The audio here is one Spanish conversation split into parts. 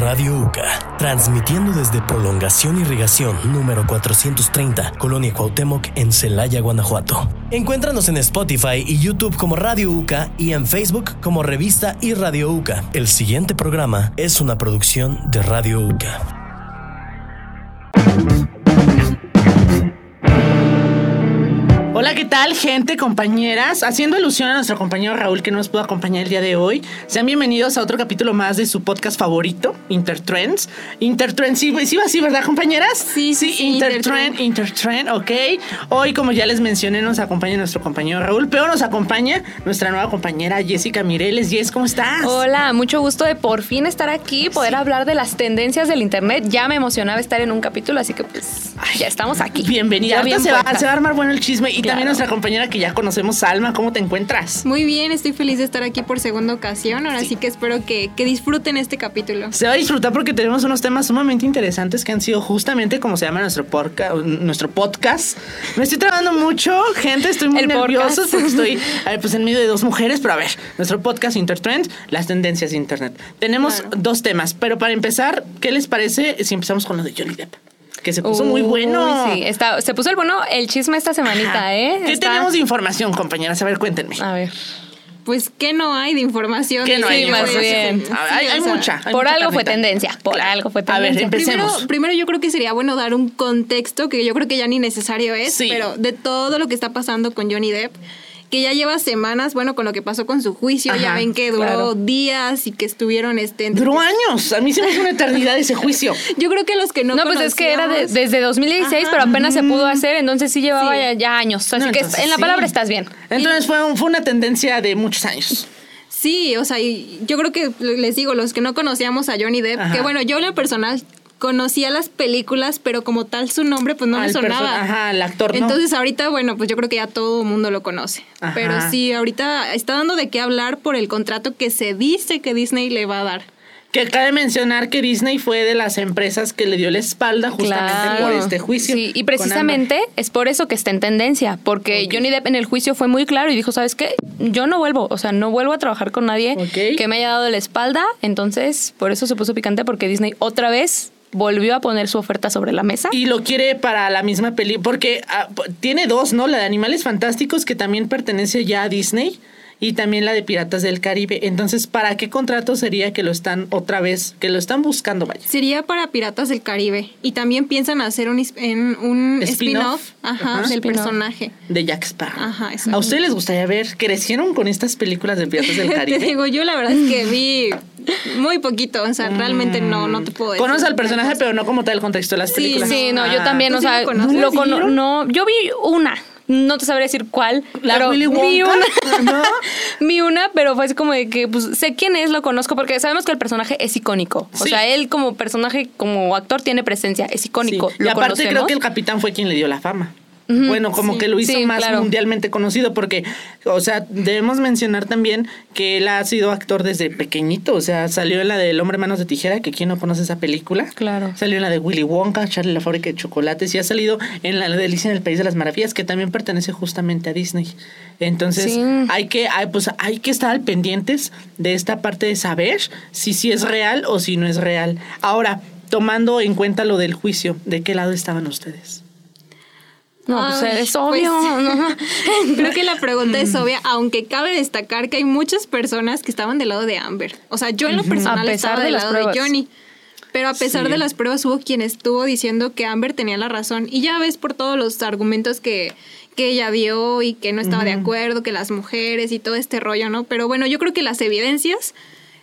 Radio UCA, transmitiendo desde Prolongación Irrigación número 430, Colonia Cuauhtémoc, en Celaya, Guanajuato. Encuéntranos en Spotify y YouTube como Radio UCA y en Facebook como Revista y Radio UCA. El siguiente programa es una producción de Radio UCA. ¿Qué tal, gente, compañeras? Haciendo alusión a nuestro compañero Raúl que no nos pudo acompañar el día de hoy, sean bienvenidos a otro capítulo más de su podcast favorito, Intertrends. Intertrends, sí, sí va así, ¿verdad, compañeras? Sí, sí, sí, Intertrend, Intertrend, ok. Hoy, como ya les mencioné, nos acompaña nuestro compañero Raúl, pero nos acompaña nuestra nueva compañera Jessica Mireles. Jess, ¿cómo estás? Hola, mucho gusto de por fin estar aquí, poder hablar de las tendencias del internet. Ya me emocionaba estar en un capítulo, así que pues ya estamos aquí. Bienvenida. Ya Ahorita bien se, va, puesta. se va a armar bueno el chisme. Y también Claro. Nuestra compañera que ya conocemos, Salma, ¿cómo te encuentras? Muy bien, estoy feliz de estar aquí por segunda ocasión. Ahora sí, que espero que, que disfruten este capítulo. Se va a disfrutar porque tenemos unos temas sumamente interesantes que han sido justamente como se llama nuestro, porca- nuestro podcast. Me estoy trabando mucho, gente, estoy muy nervioso porque estoy a ver, pues, en medio de dos mujeres, pero a ver, nuestro podcast Intertrend, las tendencias de Internet. Tenemos Claro. dos temas, pero para empezar, ¿qué les parece si empezamos con lo de Johnny Depp? Que se puso muy Uy, bueno. Sí, está, se puso el bueno el chisme esta semanita, Ajá. ¿eh? ¿Qué Está- tenemos de información, compañeras? A ver, cuéntenme. A ver. Pues, ¿qué no hay de información? ¿Qué no hay de más juego? bien. Ver, hay, hay o sea, mucha. hay por mucha algo fue tendencia, por Claro. algo fue A ver, tendencia. empecemos. Primero, primero yo creo que sería bueno dar un contexto que yo creo que ya ni necesario es, Sí. pero de todo lo que está pasando con Johnny Depp, que ya lleva semanas, bueno, con lo que pasó con su juicio, ya ven que duró claro. días y que estuvieron este Duró años. A mí se me hizo una eternidad ese juicio. Yo creo que los que no No, pues es que era de- desde 2016, Ajá. pero apenas se pudo hacer, entonces sí llevaba Sí. ya, ya años. Así No, que en la sí. palabra estás bien. Entonces fue, un- fue una tendencia de muchos años. Sí, o sea, y yo creo que les digo, los que no conocíamos a Johnny Depp, Ajá. que bueno, yo en lo personal conocía las películas, pero como tal su nombre pues no Al me sonaba. ajá, al actor, ¿no? Entonces ahorita, bueno, pues yo creo que ya todo el mundo lo conoce. Ajá. Pero sí, ahorita está dando de qué hablar por el contrato que se dice que Disney le va a dar. Que cabe mencionar que Disney fue de las empresas que le dio la espalda justamente Claro. por este juicio. Sí, y precisamente es por eso que está en tendencia, porque. Johnny Depp en el juicio fue muy claro y dijo, ¿sabes qué? Yo no vuelvo, o sea, no vuelvo a trabajar con nadie que me haya dado la espalda, entonces por eso se puso picante porque Disney otra vez volvió a poner su oferta sobre la mesa. Y lo quiere para la misma peli, porque ah, tiene dos, ¿no? La de Animales Fantásticos, que también pertenece ya a Disney, y también la de Piratas del Caribe. Entonces, ¿para qué contrato sería que lo están otra vez, que lo están buscando, vaya? Sería para Piratas del Caribe. Y también piensan hacer un, is- en un Spin-off. spin-off ajá, Ajá. del personaje. De Jack Sparrow. Ajá, exacto. ¿A ustedes les gustaría ver? ¿Crecieron con estas películas de Piratas del Te Caribe? digo, yo la verdad es que vi muy poquito, o sea, realmente no, no te puedo decir. Conoces al personaje, pero no como tal el contexto de las Sí, películas. Sí, no, yo Ah. también, ¿Tú o sí sea, lo cono- no, yo vi una. No te sabría decir cuál. ¿La pero Willy vi una. ¿No? vi una, pero fue así como de que, pues, sé quién es, lo conozco, porque sabemos que el personaje es icónico. O Sí. sea, él como personaje, como actor, tiene presencia, es icónico. Sí. Lo y aparte conocemos. creo que el capitán fue quien le dio la fama. Bueno, como sí. que lo hizo Sí, más claro. mundialmente conocido porque, o sea, debemos mencionar también que él ha sido actor desde pequeñito, o sea, salió en la del Hombre Manos de Tijera, que quién no conoce esa película. Claro. Salió en la de Willy Wonka, Charlie la fábrica de chocolates y ha salido en la de Alicia en el País de las Maravillas, que también pertenece justamente a Disney. Entonces, Sí. hay que hay, pues hay que estar al pendientes de esta parte de saber si sí es real o si no es real. Ahora, tomando en cuenta lo del juicio, ¿de qué lado estaban ustedes? No, pues Ay, es obvio. pues, ¿no? Creo que la pregunta es obvia, aunque cabe destacar que hay muchas personas que estaban del lado de Amber. O sea, yo en lo personal estaba de del lado pruebas. de Johnny. Pero a pesar Sí. de las pruebas hubo quien estuvo diciendo que Amber tenía la razón. Y ya ves por todos los argumentos que, que ella dio y que no estaba de acuerdo, que las mujeres y todo este rollo, ¿no? Pero bueno, yo creo que las evidencias...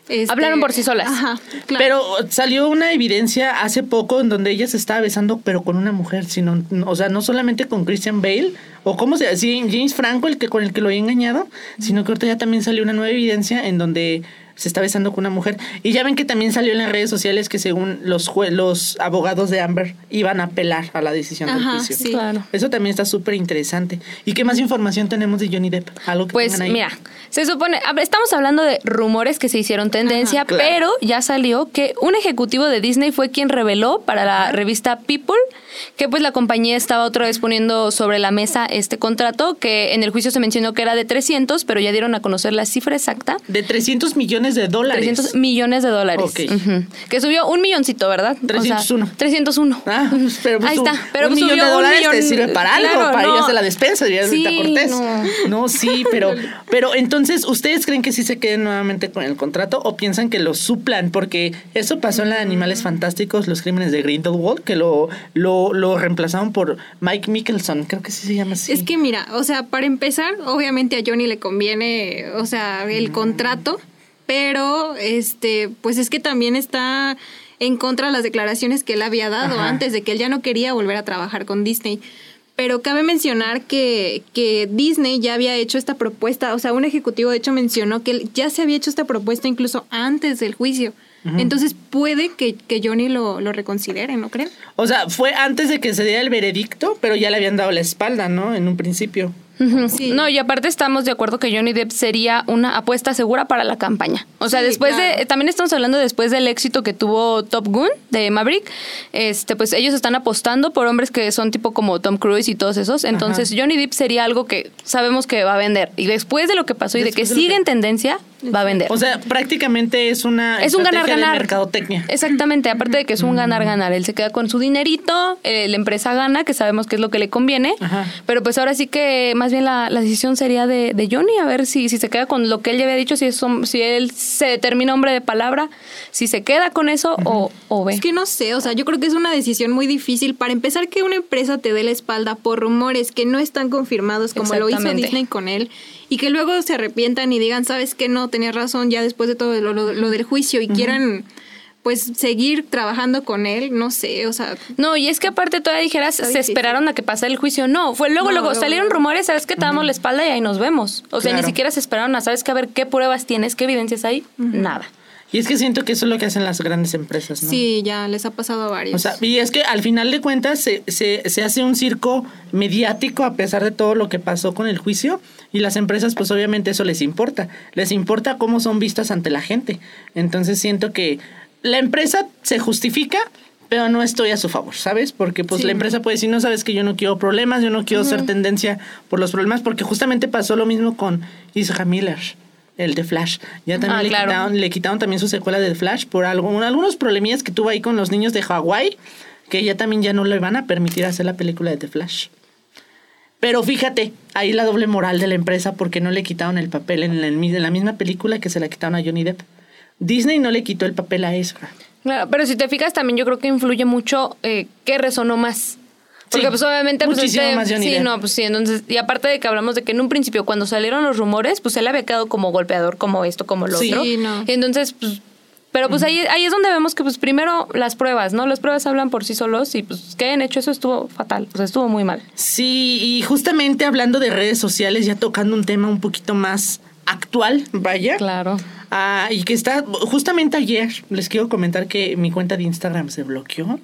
este, Hablaron por sí solas. Ajá, claro. Pero salió una evidencia hace poco en donde ella se estaba besando, pero con una mujer, sino, o sea, no solamente con Christian Bale, o cómo se sí, James Franco, el que con el que lo había engañado, sino que ahorita ya también salió una nueva evidencia en donde se está besando con una mujer. Y ya ven que también salió en las redes sociales que según los jue- los abogados de Amber iban a apelar a la decisión del juicio. sí. Claro. Eso también está súper interesante. ¿Y qué más información tenemos de Johnny Depp? Algo que Pues ahí. mira, se supone, estamos hablando de rumores que se hicieron tendencia, Ajá, claro. pero ya salió que un ejecutivo de Disney fue quien reveló para la revista People que pues la compañía estaba otra vez poniendo sobre la mesa este contrato que en el juicio se mencionó que era de 300, pero ya dieron a conocer la cifra exacta. De 300 millones millones de dólares. 300 millones de dólares. Ok. Ujú. Que subió un milloncito, ¿verdad? O sea, 301. 301. Ah, pero pues Ahí un- está. Pero un pues millón subió de dólares te sirve para algo, Claro, para no. ir a la despensa, diría Sí, Rita Cortés. no. No. sí, pero, pero entonces, ¿ustedes creen que sí se queden nuevamente con el contrato o piensan que lo suplan? Porque eso pasó en la de Animales Fantásticos, los crímenes de Grindelwald, que lo, lo, lo reemplazaron por Mike Mickelson, creo que sí se llama así. Es que mira, o sea, para empezar, obviamente a Johnny le conviene, o sea, el contrato, pero este, pues es que también está en contra de las declaraciones que él había dado Ajá. antes de que él ya no quería volver a trabajar con Disney. Pero cabe mencionar que, que Disney ya había hecho esta propuesta, o sea, un ejecutivo de hecho mencionó que él ya se había hecho esta propuesta incluso antes del juicio. Entonces puede que, que Johnny lo, lo reconsidere, ¿no creen? O sea, fue antes de que se diera el veredicto, pero ya le habían dado la espalda, ¿no? En un principio. Sí. No, y aparte estamos de acuerdo que Johnny Depp sería una apuesta segura para la campaña. O sea, Sí, después claro. de, también estamos hablando después del éxito que tuvo Top Gun de Maverick, este, pues ellos están apostando por hombres que son tipo como Tom Cruise y todos esos. Entonces Johnny Depp sería algo que sabemos que va a vender. Y después de lo que pasó y de que de sigue que- en tendencia, va a vender. O sea, prácticamente es una es un estrategia de ganar-ganar. mercadotecnia. Exactamente, aparte de que es un ganar-ganar. Él se queda con su dinerito, eh, la empresa gana, que sabemos que es lo que le conviene. Ajá. Pero pues ahora sí que más bien la, la decisión sería de, de Johnny, a ver si, si se queda con lo que él ya había dicho, si, es, si él se determina hombre de palabra, si se queda con eso o, o ve. Es que no sé, o sea, yo creo que es una decisión muy difícil. Para empezar, que una empresa te dé la espalda por rumores que no están confirmados, como lo hizo. Disney con él, y que luego se arrepientan y digan, sabes que no, tenías razón ya después de todo lo, lo- lo del juicio y quieran, pues, seguir trabajando con él, no sé, o sea, No, y es que aparte todavía dijeras, se difícil. esperaron a que pasara el juicio. No, fue luego, No, luego luego, salieron luego. rumores, sabes que te damos la espalda y ahí nos vemos. O sea, Claro. ni siquiera se esperaron a, sabes que a ver qué pruebas tienes, qué evidencias hay, nada. Y es que siento que eso es lo que hacen las grandes empresas, ¿no? sí, ya les ha pasado a varios. O sea, y es que al final de cuentas se, se, se hace un circo mediático a pesar de todo lo que pasó con el juicio y las empresas pues obviamente eso les importa, les importa cómo son vistas ante la gente. Entonces siento que la empresa se justifica, pero no estoy a su favor, ¿sabes? Porque pues Sí. la empresa puede decir, no sabes que yo no quiero problemas, yo no quiero ser tendencia por los problemas, porque justamente pasó lo mismo con Isra Miller. El de Flash. Ya también Ah, le, claro. quitaron, le quitaron también su secuela de Flash por algo, algunos problemillas que tuvo ahí con los niños de Hawái, que ya también ya no le van a permitir hacer la película de The Flash. Pero fíjate, ahí la doble moral de la empresa porque no le quitaron el papel en la, en la misma película que se la quitaron a Johnny Depp. Disney no le quitó el papel a Ezra. Claro, pero si te fijas también yo creo que influye mucho eh, qué resonó más. Porque Sí, pues obviamente pues este- más Johnny sí, Depp. no, pues sí, entonces y aparte de que hablamos de que en un principio cuando salieron los rumores, pues él había quedado como golpeador, como esto, como lo Sí, otro. no. Y entonces pues pero pues ahí, ahí es donde vemos que pues primero las pruebas, ¿no? Las pruebas hablan por sí solos y pues que hayan hecho eso estuvo fatal, o sea, estuvo muy mal. Sí, y justamente hablando de redes sociales, ya tocando un tema un poquito más actual, vaya. Claro. Ah, y que está, justamente ayer les quiero comentar que mi cuenta de Instagram se bloqueó.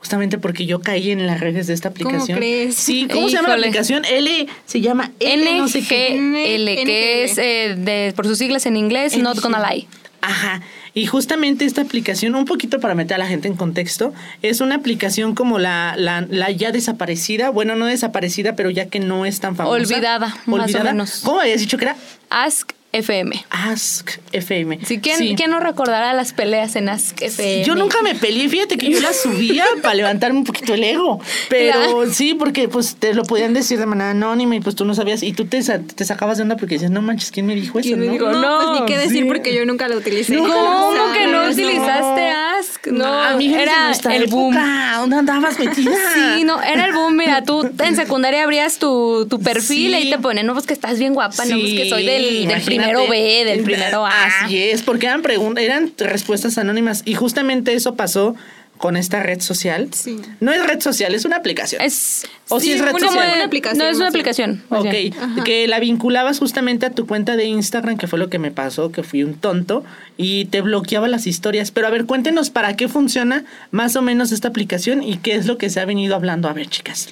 Justamente porque yo caí en las redes de esta ¿Cómo aplicación. crees? Sí, ¿cómo se llama la aplicación? L, se llama L, no sé qué. NGL, que es eh, de, por sus siglas en inglés, Not Gonna Lie. Ajá. Y justamente esta aplicación, un poquito para meter a la gente en contexto, es una aplicación como la, la, la ya desaparecida, bueno, no desaparecida, pero ya que no es tan famosa. Olvidada, más o menos. ¿Cómo habías dicho que era? Ask FM. Ask FM. Sí, ¿quién, Sí. ¿quién no recordará las peleas en Ask FM? Yo nunca me peleé, fíjate que yo la subía para levantarme un poquito el ego. Pero Claro. sí, porque pues te lo podían decir de manera anónima y pues tú no sabías. Y tú te, te sacabas de onda porque decías, no manches, ¿quién me dijo eso? ¿Quién me no? dijo? no, no, pues ni qué decir sí. porque yo nunca lo utilicé. No, ¿Cómo que no no. utilizaste Ask? No, eres de era el boom. ¿Dónde andabas metida? Sí, no, era el boom. Mira, tú en secundaria abrías tu, tu perfil Sí. y te ponen, no, pues que estás bien guapa, no, pues que soy del, primero B, del primero A. Así es, porque eran preguntas, eran respuestas anónimas. Y justamente eso pasó con esta red social. Sí. No es red social, es una aplicación. Es, O si es red como social. Una aplicación, No, es una aplicación. Ok, que la vinculabas justamente a tu cuenta de Instagram, que fue lo que me pasó, que fui un tonto, y te bloqueaba las historias. Pero a ver, cuéntenos para qué funciona más o menos esta aplicación y qué es lo que se ha venido hablando. A ver, chicas.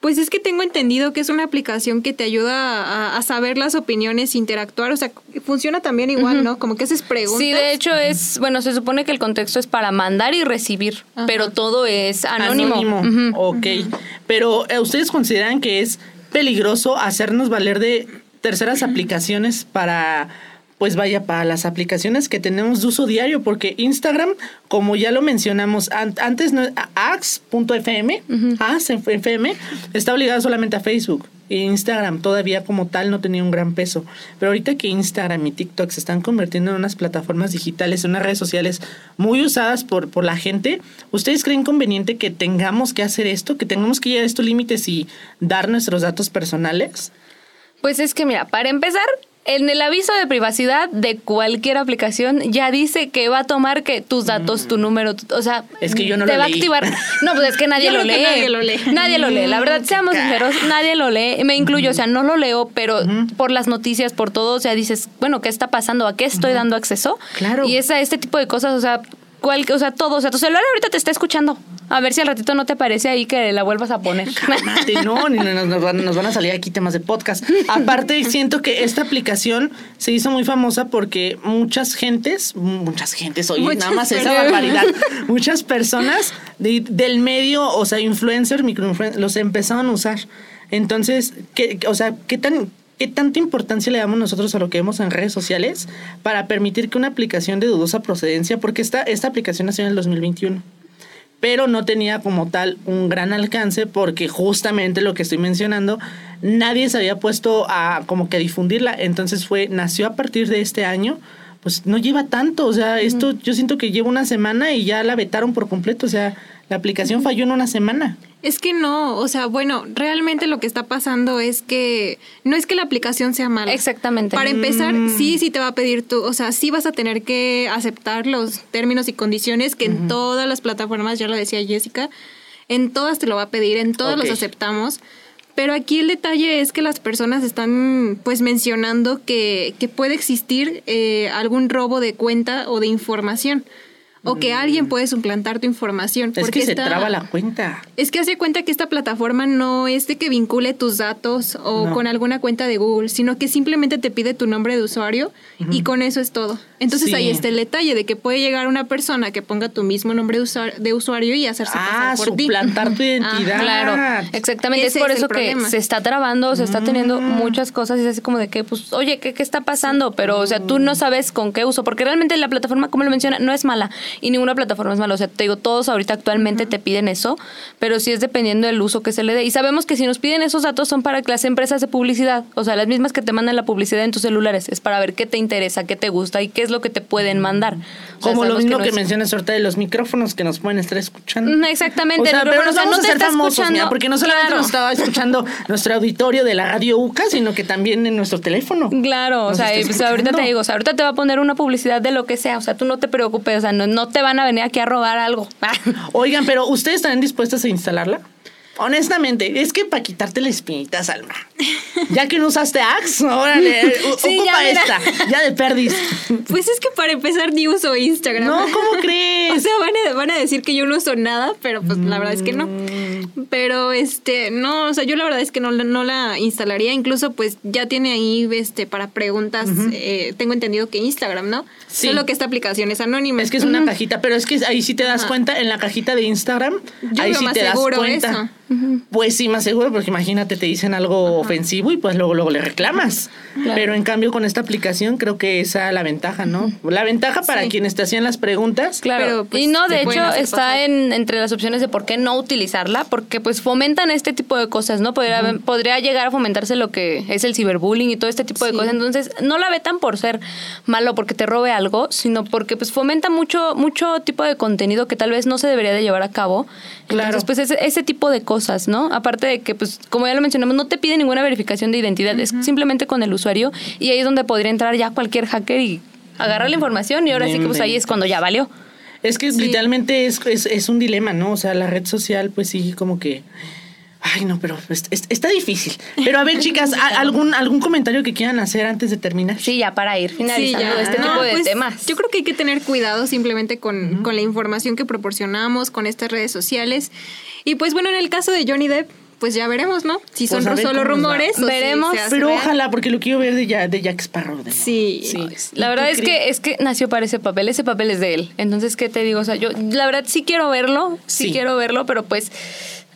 Pues es que tengo entendido que es una aplicación que te ayuda a, a saber las opiniones, interactuar, o sea, funciona también igual, ¿no? Como que haces preguntas. Sí, de hecho es, bueno, se supone que el contexto es para mandar y recibir, Ajá. pero todo es anónimo. Ujú. Ok. Pero ¿eh, ¿ustedes consideran que es peligroso hacernos valer de terceras aplicaciones para pues vaya para las aplicaciones que tenemos de uso diario, porque Instagram, como ya lo mencionamos antes, no, ax.fm, FM, está obligado solamente a Facebook. Instagram todavía como tal no tenía un gran peso. Pero ahorita que Instagram y TikTok se están convirtiendo en unas plataformas digitales, en unas redes sociales muy usadas por, por la gente, ¿ustedes creen conveniente que tengamos que hacer esto? ¿Que tengamos que llegar a estos límites y dar nuestros datos personales? Pues es que mira, para empezar, en el aviso de privacidad de cualquier aplicación ya dice que va a tomar que tus datos, tu número, o sea, es que yo no te lo va leí. a activar. No, pues es que nadie lo lee. nadie lo lee. Nadie lo lee. La verdad, seamos sinceros, nadie lo lee. Me incluyo, o sea, no lo leo, pero por las noticias, por todo, o sea, dices, bueno, ¿qué está pasando? ¿A qué estoy dando acceso? Claro. Y es a este tipo de cosas, o sea, cual, o sea, todo, o sea, tu celular ahorita te está escuchando. A ver si al ratito no te parece ahí que la vuelvas a poner. Cálmate, no, ni nos, nos van, nos van a salir aquí temas de podcast. Aparte, siento que esta aplicación se hizo muy famosa porque muchas gentes, muchas gentes, oye, Muchas nada más esa barbaridad, muchas personas de- del medio, o sea, influencers, microinfluencers, los empezaron a usar. Entonces, ¿qué, o sea, ¿qué tan... ¿Qué tanta importancia le damos nosotros a lo que vemos en redes sociales para permitir que una aplicación de dudosa procedencia, porque esta, esta aplicación nació en el 2021, pero no tenía como tal un gran alcance porque justamente lo que estoy mencionando, nadie se había puesto a como que a difundirla, entonces fue, nació a partir de este año, pues no lleva tanto, o sea, esto yo siento que lleva una semana y ya la vetaron por completo, o sea, la aplicación falló en una semana. Es que no, o sea, bueno, realmente lo que está pasando es que no es que la aplicación sea mala. Exactamente. Para empezar, Mm. sí, sí te va a pedir tú, o sea, sí vas a tener que aceptar los términos y condiciones que en todas las plataformas, ya lo decía Jessica, en todas te lo va a pedir, en todas los aceptamos. Pero aquí el detalle es que las personas están pues mencionando que, que puede existir eh, algún robo de cuenta o de información. O que alguien puede suplantar tu información. Es porque que se esta- traba la cuenta. es que hace cuenta que esta plataforma no es de que vincule tus datos o No. con alguna cuenta de Google, sino que simplemente te pide tu nombre de usuario y con eso es todo. Entonces Sí. ahí está el detalle de que puede llegar una persona que ponga tu mismo nombre de usuario, de usuario y hacerse Ah, pasar por ti. suplantar tu identidad. Claro, exactamente. Ese es por es eso que problema. se está trabando, se está teniendo Mm. muchas cosas y es así como de que, pues, oye, ¿qué, qué está pasando? Pero, o sea, tú no sabes con qué uso, porque realmente la plataforma, como lo menciona, no es mala y ninguna plataforma es mala. O sea, te digo, todos ahorita actualmente te piden eso, pero sí es dependiendo del uso que se le dé. Y sabemos que si nos piden esos datos son para que las empresas de publicidad, o sea, las mismas que te mandan la publicidad en tus celulares, es para ver qué te interesa, qué te gusta y qué es lo que te pueden mandar. O sea, Como lo mismo no que, es- mencionas ahorita de los micrófonos que nos pueden estar escuchando. Exactamente. O sea, pero micrófono, nos o sea, vamos no a te famosos, escuchando. mira, porque no solamente Claro. nos estaba escuchando nuestro auditorio de la radio UCA, sino que también en nuestro teléfono. Claro, o sea, pues, ahorita te digo, o sea, ahorita te va a poner una publicidad de lo que sea, o sea, tú no te preocupes, o sea, no, no te van a venir aquí a robar algo. Oigan, pero ¿ustedes están dispuestas a instalarla? Honestamente, es que para quitarte la espinita, Salma. Ya que no usaste Axe, órale, u- Sí, ocupa ya, esta, ya de perdis. Pues es que para empezar ni uso Instagram. No, ¿cómo O crees? sea, van a, van a decir que yo no uso nada, pero pues la verdad es que no. Mm. Pero este, no, o sea, yo la verdad es que no, la- no la instalaría. Incluso pues ya tiene ahí este para preguntas, eh, tengo entendido que Instagram, ¿no? Sí. Solo que esta aplicación es anónima. Es que es una cajita, pero es que ahí sí te das Ajá. cuenta, en la cajita de Instagram, Yo ahí sí más te das seguro cuenta. eso. Pues sí, más seguro, porque imagínate, te dicen algo ofensivo y pues luego, luego le reclamas. Pero en cambio con esta aplicación creo que esa es la ventaja, ¿no? La ventaja para Sí. quienes te hacían las preguntas. Claro, Pero, pues, y no, te de hecho está en, entre las opciones de por qué no utilizarla, porque pues fomentan este tipo de cosas, ¿no? Podría, podría llegar a fomentarse lo que es el ciberbullying y todo este tipo de Sí. cosas. Entonces, no la vetan por ser malo, porque te robe algo, sino porque pues fomenta mucho, mucho tipo de contenido que tal vez no se debería de llevar a cabo. Claro. Entonces, pues ese, ese tipo de cosas, ¿no? Aparte de que, pues, como ya lo mencionamos, no te pide ninguna verificación de identidad, es simplemente con el usuario y ahí es donde podría entrar ya cualquier hacker y agarrar la información y ahora sí que pues ahí es cuando ya valió. Es que literalmente es, es, es un dilema, ¿no? O sea, la red social, pues sí, como que. Ay, no, pero es- es- está difícil. Pero a ver, chicas, ¿a- ¿algún, ¿algún comentario que quieran hacer antes de terminar? Sí, ya para ir finalizando ya. este No, tipo de pues, temas. Yo creo que hay que tener cuidado simplemente con, con la información que proporcionamos, con estas redes sociales. Y pues bueno, en el caso de Johnny Depp, pues ya veremos, ¿no? Si Pues son solo rumores. o si Veremos, Pero real. ojalá, porque lo quiero ver de, ya, de Jack Sparrow. de nuevo. Sí. La verdad ¿Tú es que es que nació para ese papel, ese papel es de él. Entonces, ¿qué te digo? O sea, yo la verdad sí quiero verlo, sí, Sí. quiero verlo, pero pues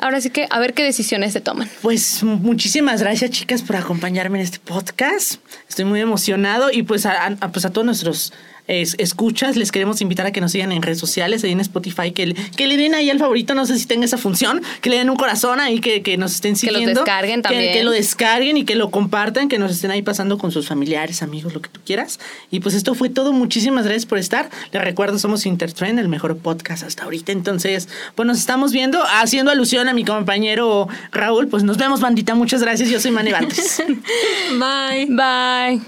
Ahora sí que a ver qué decisiones se toman. Pues muchísimas gracias, chicas, por acompañarme en este podcast. Estoy muy emocionado y pues a, a- pues a todos nuestros es- escuchas, les queremos invitar a que nos sigan en redes sociales, ahí en Spotify, que, que le den ahí al favorito, no sé si tenga esa función, que le den un corazón ahí, que, que nos estén Que los siguiendo. descarguen que- también. Que, lo descarguen y que lo compartan, que nos estén ahí pasando con sus familiares, amigos, lo que tú quieras. Y pues esto fue todo, muchísimas gracias por estar. Les recuerdo, somos Intertrend, el mejor podcast hasta ahorita. Entonces, pues nos estamos viendo, haciendo alusión a mi compañero Raúl, pues nos vemos, bandita, muchas gracias, yo soy Mane. Bye. Bye.